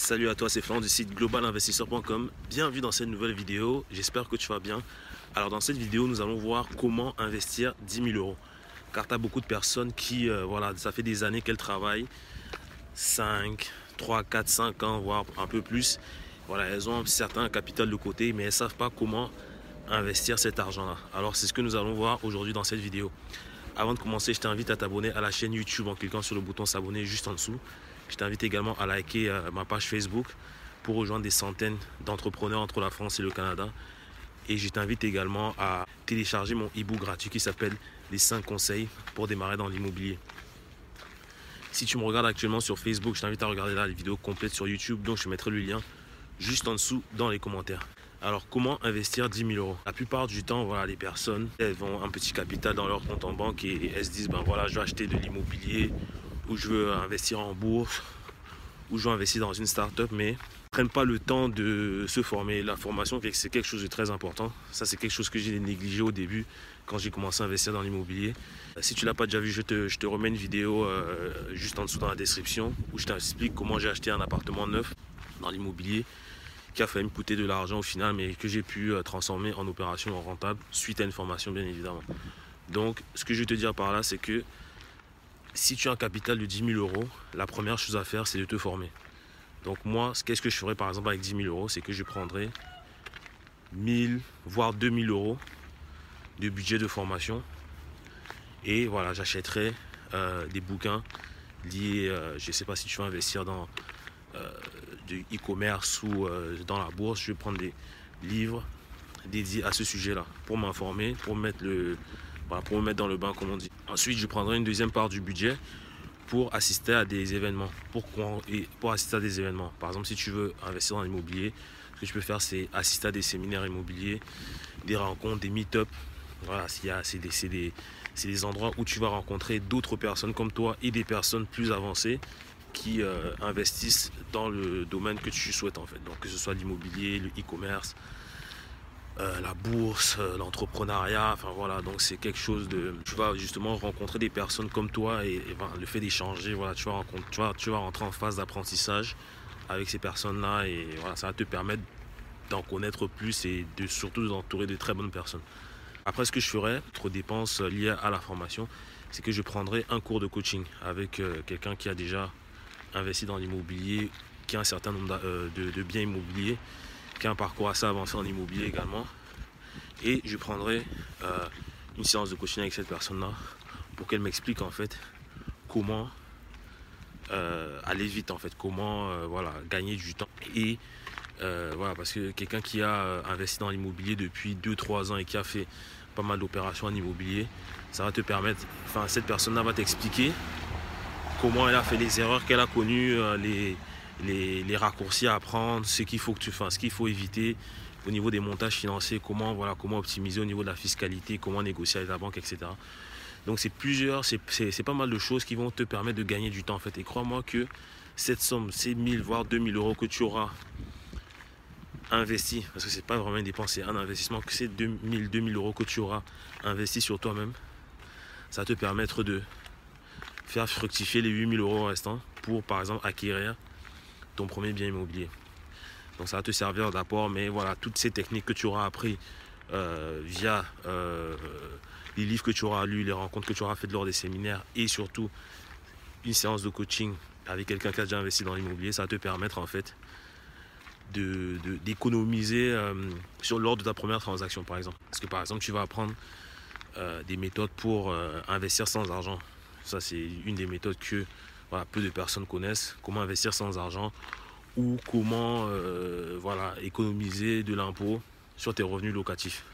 Salut à toi, c'est Florent du site globalinvestisseur.com. Bienvenue dans cette nouvelle vidéo. J'espère que tu vas bien. Alors, dans cette vidéo, nous allons voir comment investir 10 000 euros. Car tu as beaucoup de personnes qui, euh, voilà, ça fait des années qu'elles travaillent 5, 3, 4, 5 ans, voire un peu plus. Voilà, elles ont un certain capital de côté, mais elles ne savent pas comment investir cet argent-là. Alors, c'est ce que nous allons voir aujourd'hui dans cette vidéo. Avant de commencer, je t'invite à t'abonner à la chaîne YouTube en cliquant sur le bouton s'abonner juste en dessous. Je t'invite également à liker euh, ma page Facebook pour rejoindre des centaines d'entrepreneurs entre la France et le Canada. Et je t'invite également à télécharger mon e-book gratuit qui s'appelle Les 5 conseils pour démarrer dans l'immobilier. Si tu me regardes actuellement sur Facebook, je t'invite à regarder là les vidéos complètes sur YouTube. Donc je mettrai le lien juste en dessous dans les commentaires. Alors comment investir 10 000 euros? La plupart du temps, voilà, les personnes, elles ont un petit capital dans leur compte en banque et elles se disent, ben voilà, je vais acheter de l'immobilier ou je veux investir en bourse, ou je veux investir dans une start-up, mais prennent pas le temps de se former. La formation, c'est quelque chose de très important. Ça, c'est quelque chose que j'ai négligé au début quand j'ai commencé à investir dans l'immobilier. Si tu l'as pas déjà vu, je te, je te remets une vidéo euh, juste en dessous dans la description où je t'explique comment j'ai acheté un appartement neuf dans l'immobilier qui a failli me coûter de l'argent au final, mais que j'ai pu euh, transformer en opération rentable suite à une formation, bien évidemment. Donc, ce que je veux te dire par là, c'est que si tu as un capital de 10 000 euros, la première chose à faire, c'est de te former. Donc moi, qu'est-ce que je ferais par exemple avec 10 000 euros? C'est que je prendrais 1000, voire 2000 euros de budget de formation. Et voilà, j'achèterais euh, des bouquins liés, euh, je ne sais pas si tu veux investir dans euh, du e-commerce ou dans la bourse, je vais prendre des livres dédiés à ce sujet-là pour m'informer, pour mettre le, pour me mettre dans le bain, comme on dit. Ensuite, je prendrai une deuxième part du budget pour assister à des événements. Pour, pour assister à des événements. Par exemple, si tu veux investir dans l'immobilier, ce que tu peux faire, c'est assister à des séminaires immobiliers, des rencontres, des meet-up. Voilà, c'est des, des, des, endroits où tu vas rencontrer d'autres personnes comme toi et des personnes plus avancées qui euh, investissent dans le domaine que tu souhaites en fait. Donc que ce soit l'immobilier, le e-commerce, euh, la bourse, euh, l'entrepreneuriat, enfin voilà, donc c'est quelque chose de... Tu vas justement rencontrer des personnes comme toi et, le fait d'échanger, voilà, tu vas, rentrer en phase d'apprentissage avec ces personnes-là et voilà, ça va te permettre d'en connaître plus et de surtout d'entourer de très bonnes personnes. Après, ce que je ferais, trop dépenses liées à la formation, c'est que je prendrais un cours de coaching avec euh, quelqu'un qui a déjà investi dans l'immobilier, qui a un certain nombre de biens immobiliers un parcours assez avancé en immobilier également. Et je prendrai euh, une séance de coaching avec cette personne-là pour qu'elle m'explique en fait comment euh, aller vite en fait, comment euh, voilà, gagner du temps. Et voilà, parce que quelqu'un qui a investi dans l'immobilier depuis 2-3 ans et qui a fait pas mal d'opérations en immobilier, ça va te permettre, enfin cette personne-là va t'expliquer comment elle a fait les erreurs qu'elle a connues, les, les, raccourcis à prendre, ce qu'il faut que tu fasses, ce qu'il faut éviter au niveau des montages financiers, comment, voilà, comment optimiser au niveau de la fiscalité, comment négocier avec la banque, etc. Donc c'est plusieurs, c'est pas mal de choses qui vont te permettre de gagner du temps en fait. Et crois-moi que cette somme, ces 1000 voire 2000 euros que tu auras investi, parce que c'est pas vraiment une dépense, c'est un investissement, que ces 2000, 2000 euros que tu auras investi sur toi-même, ça te permettre de faire fructifier les 8000 euros restants pour par exemple acquérir premier bien immobilier. Donc ça va te servir d'apport, mais voilà, toutes ces techniques que tu auras appris euh, via euh, les livres que tu auras lus, les rencontres que tu auras faites lors des séminaires et surtout une séance de coaching avec quelqu'un qui a déjà investi dans l'immobilier, ça va te permettre en fait d'économiser de, euh, sur lors de ta première transaction par exemple. Parce que par exemple tu vas apprendre des méthodes pour investir sans argent. Ça c'est une des méthodes que peu de personnes connaissent comment investir sans argent ou comment euh, voilà, économiser de l'impôt sur tes revenus locatifs.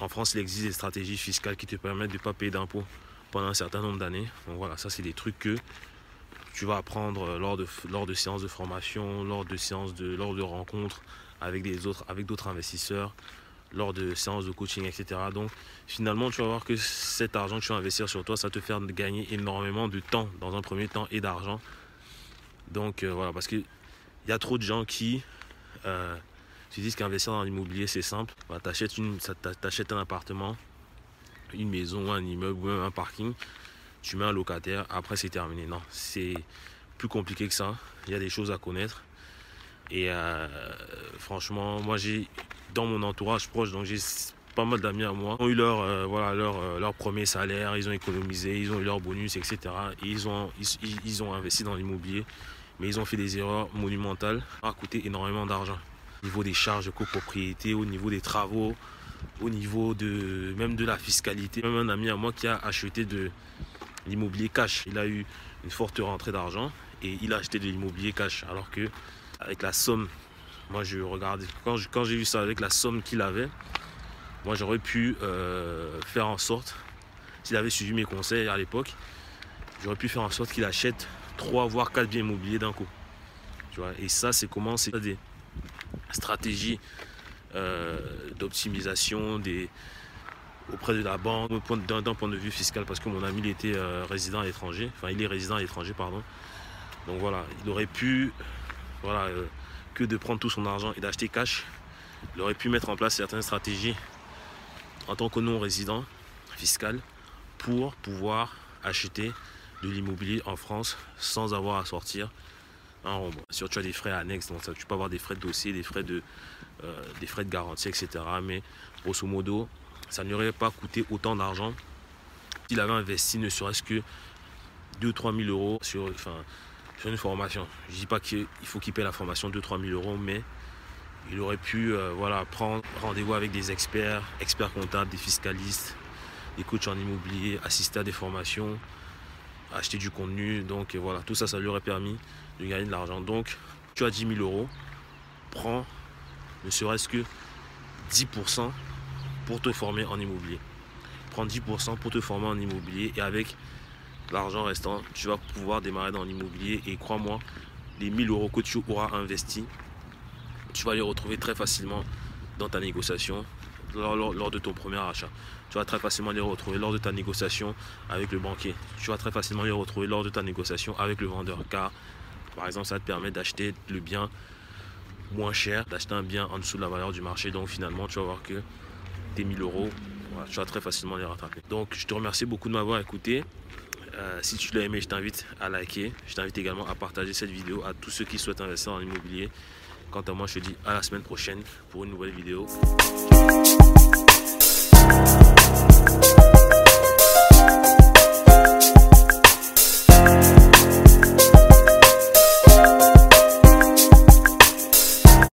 En France, il existe des stratégies fiscales qui te permettent de ne pas payer d'impôts pendant un certain nombre d'années. Donc voilà, ça c'est des trucs que tu vas apprendre lors de, lors de séances de formation, lors de séances de, lors de rencontres avec des autres, avec d'autres investisseurs, lors de séances de coaching, etc. Donc finalement, tu vas voir que cet argent que tu vas investir sur toi, ça te fait gagner énormément de temps dans un premier temps et d'argent. Donc euh, voilà, parce qu'il y a trop de gens qui euh, se disent qu'investir dans l'immobilier c'est simple. Bah, tu achètes, un appartement, une maison, un immeuble ou un parking, tu mets un locataire, après c'est terminé. Non, c'est plus compliqué que ça. Il y a des choses à connaître. Et euh, franchement, moi j'ai dans mon entourage proche, donc j'ai pas mal d'amis à moi, ont eu leur, euh, voilà, leur, leur premier salaire, ils ont économisé, ils ont eu leur bonus, etc. Et ils ont, ils, ils ont investi dans l'immobilier, mais ils ont fait des erreurs monumentales, ça a coûté énormément d'argent. Au niveau des charges de copropriété, au niveau des travaux, au niveau de même de la fiscalité. Même un ami à moi qui a acheté de l'immobilier cash. Il a eu une forte rentrée d'argent et il a acheté de l'immobilier cash. Alors que avec la somme, moi je regarde, quand j'ai vu ça avec la somme qu'il avait, moi j'aurais pu euh, faire en sorte, s'il avait suivi mes conseils à l'époque, j'aurais pu faire en sorte qu'il achète 3 voire 4 biens immobiliers d'un coup. Tu vois, et ça c'est comment c'est des stratégies euh, d'optimisation des auprès de la banque d'un point de vue fiscal parce que mon ami il était euh, résident à l'étranger enfin il est résident à l'étranger pardon. Donc voilà il aurait pu voilà euh, que de prendre tout son argent et d'acheter cash il aurait pu mettre en place certaines stratégies en tant que non résident fiscal pour pouvoir acheter de l'immobilier en France sans avoir à sortir un Si tu as des frais annexes, donc tu peux avoir des frais de dossier, des frais de, euh, garantie, etc. Mais grosso modo, ça n'aurait pas coûté autant d'argent s'il avait investi ne serait-ce que 2 3 000 euros sur, sur une formation. Je ne dis pas qu'il faut qu'il paie la formation 2 3 000 euros, mais il aurait pu euh, voilà, prendre rendez-vous avec des experts, experts comptables, des fiscalistes, des coachs en immobilier, assister à des formations, acheter du contenu. Donc voilà, tout ça, ça lui aurait permis de gagner de l'argent. Donc, tu as 10 000 euros, prends ne serait-ce que 10% pour te former en immobilier. Prends 10% pour te former en immobilier et avec l'argent restant, tu vas pouvoir démarrer dans l'immobilier et crois-moi, les 1000 euros que tu auras investis, tu vas les retrouver très facilement dans ta négociation lors, de ton premier achat. Tu vas très facilement les retrouver lors de ta négociation avec le banquier. Tu vas très facilement les retrouver lors de ta négociation avec le vendeur. Car, par exemple, ça te permet d'acheter le bien moins cher, d'acheter un bien en dessous de la valeur du marché. Donc finalement, tu vas voir que tes 1000 euros, tu vas très facilement les rattraper. Donc je te remercie beaucoup de m'avoir écouté. Euh, si tu l'as aimé, je t'invite à liker. Je t'invite également à partager cette vidéo à tous ceux qui souhaitent investir en immobilier. Quant à moi, je te dis à la semaine prochaine pour une nouvelle vidéo.